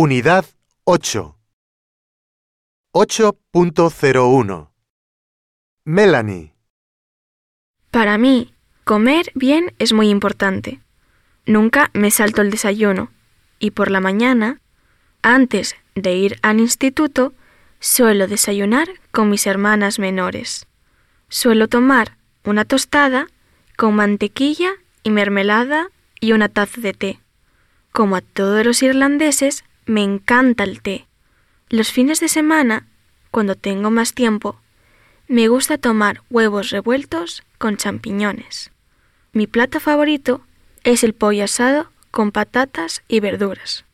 Unidad 8. 8.01 Melanie, Para mí, comer bien es muy importante. Nunca me salto el desayuno y por la mañana, antes de ir al instituto, suelo desayunar con mis hermanas menores. Suelo tomar una tostada con mantequilla y mermelada y una taza de té. Como a todos los irlandeses, me encanta el té. Los fines de semana, cuando tengo más tiempo, me gusta tomar huevos revueltos con champiñones. Mi plato favorito es el pollo asado con patatas y verduras.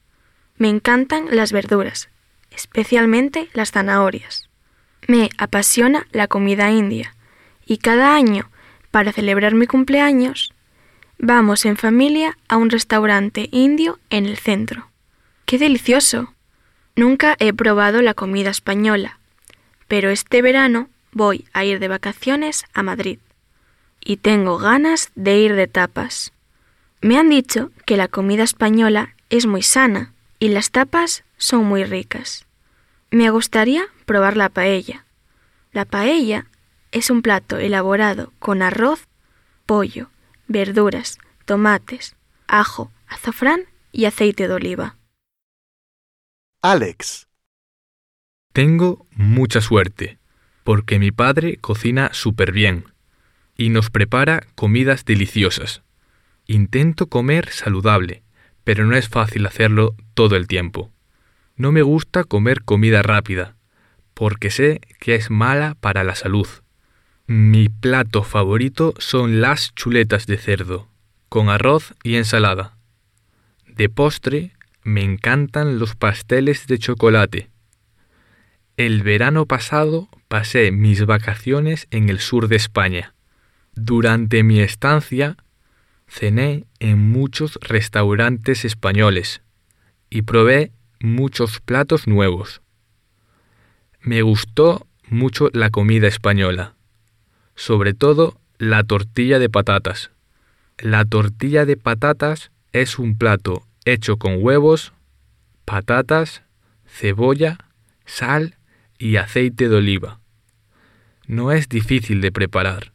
Me encantan las verduras, especialmente las zanahorias. Me apasiona la comida india y cada año, para celebrar mi cumpleaños, vamos en familia a un restaurante indio en el centro. ¡Qué delicioso! Nunca he probado la comida española, pero este verano voy a ir de vacaciones a Madrid y tengo ganas de ir de tapas. Me han dicho que la comida española es muy sana y las tapas son muy ricas. Me gustaría probar la paella. La paella es un plato elaborado con arroz, pollo, verduras, tomates, ajo, azafrán y aceite de oliva. Alex, Tengo mucha suerte, porque mi padre cocina súper bien y nos prepara comidas deliciosas. Intento comer saludable, pero no es fácil hacerlo todo el tiempo. No me gusta comer comida rápida, porque sé que es mala para la salud. Mi plato favorito son las chuletas de cerdo, con arroz y ensalada. De postre, me encantan los pasteles de chocolate. El verano pasado pasé mis vacaciones en el sur de España. Durante mi estancia, cené en muchos restaurantes españoles y probé muchos platos nuevos. Me gustó mucho la comida española, sobre todo la tortilla de patatas. La tortilla de patatas es un plato hecho con huevos, patatas, cebolla, sal y aceite de oliva. No es difícil de preparar.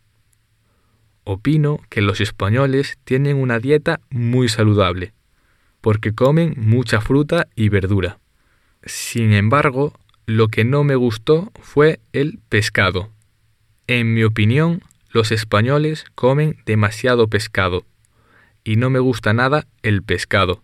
Opino que los españoles tienen una dieta muy saludable, porque comen mucha fruta y verdura. Sin embargo, lo que no me gustó fue el pescado. En mi opinión, los españoles comen demasiado pescado, y no me gusta nada el pescado.